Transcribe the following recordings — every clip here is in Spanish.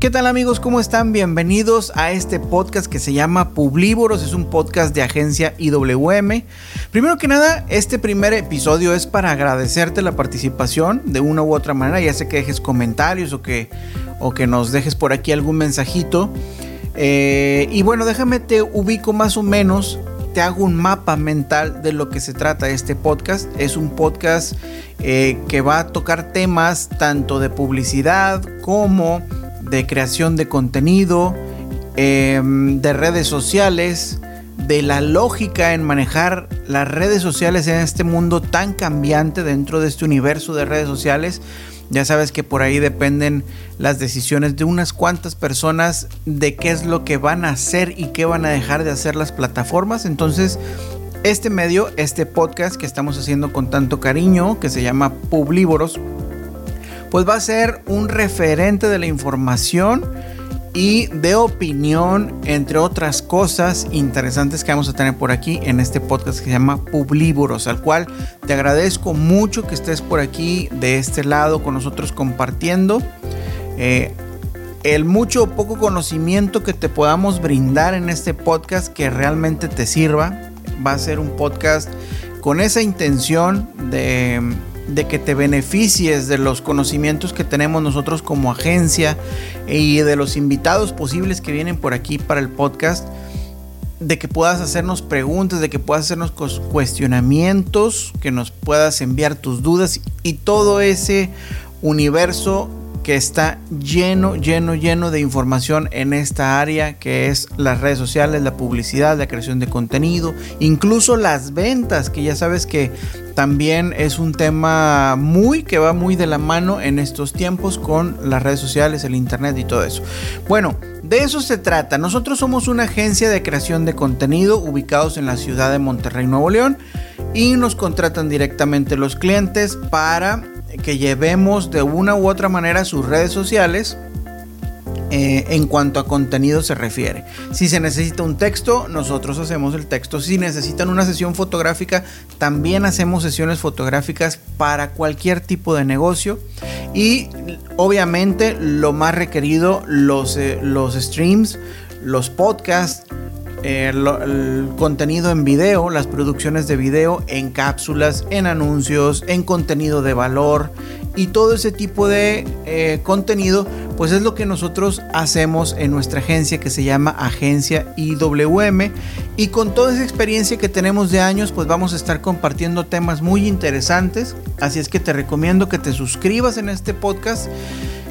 ¿qué tal amigos? ¿Cómo están? Bienvenidos a este podcast que se llama Publívoros. Es un podcast de agencia IWM. Primero que nada, este primer episodio es para agradecerte la participación de una u otra manera. Ya sé que dejes comentarios o que, o que nos dejes por aquí algún mensajito. Eh, y bueno, déjame te ubico más o menos te hago un mapa mental de lo que se trata este podcast. Es un podcast eh, que va a tocar temas tanto de publicidad como de creación de contenido, em, de redes sociales, de la lógica en manejar las redes sociales en este mundo tan cambiante dentro de este universo de redes sociales. Ya sabes que por ahí dependen las decisiones de unas cuantas personas de qué es lo que van a hacer y qué van a dejar de hacer las plataformas. Entonces, este medio, este podcast que estamos haciendo con tanto cariño, que se llama Publívoros, pues va a ser un referente de la información y de opinión, entre otras cosas interesantes que vamos a tener por aquí en este podcast que se llama Publívoros, al cual te agradezco mucho que estés por aquí de este lado con nosotros compartiendo. Eh, el mucho o poco conocimiento que te podamos brindar en este podcast que realmente te sirva. Va a ser un podcast con esa intención de de que te beneficies de los conocimientos que tenemos nosotros como agencia y de los invitados posibles que vienen por aquí para el podcast, de que puedas hacernos preguntas, de que puedas hacernos cuestionamientos, que nos puedas enviar tus dudas y todo ese universo que está lleno, lleno, lleno de información en esta área que es las redes sociales, la publicidad, la creación de contenido, incluso las ventas, que ya sabes que también es un tema muy que va muy de la mano en estos tiempos con las redes sociales, el internet y todo eso. Bueno, de eso se trata. Nosotros somos una agencia de creación de contenido ubicados en la ciudad de Monterrey, Nuevo León y nos contratan directamente los clientes para que llevemos de una u otra manera sus redes sociales eh, en cuanto a contenido se refiere. Si se necesita un texto, nosotros hacemos el texto. Si necesitan una sesión fotográfica, también hacemos sesiones fotográficas para cualquier tipo de negocio. Y obviamente lo más requerido, los, eh, los streams, los podcasts, el, contenido en video, las producciones de video en cápsulas, en anuncios, en contenido de valor y todo ese tipo de eh, contenido, pues es lo que nosotros hacemos en nuestra agencia que se llama Agencia IWM y con toda esa experiencia que tenemos de años, pues vamos a estar compartiendo temas muy interesantes, así es que te recomiendo que te suscribas en este podcast,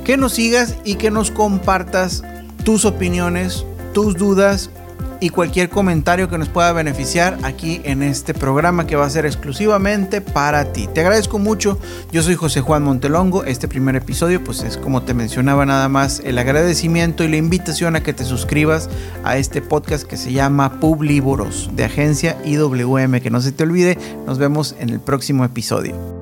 que nos sigas y que nos compartas tus opiniones, tus dudas y cualquier comentario que nos pueda beneficiar aquí en este programa que va a ser exclusivamente para ti. Te agradezco mucho. Yo soy José Juan Montelongo. Este primer episodio pues es como te mencionaba nada más el agradecimiento y la invitación a que te suscribas a este podcast que se llama Publívoros de agencia IWM. Que no se te olvide. Nos vemos en el próximo episodio.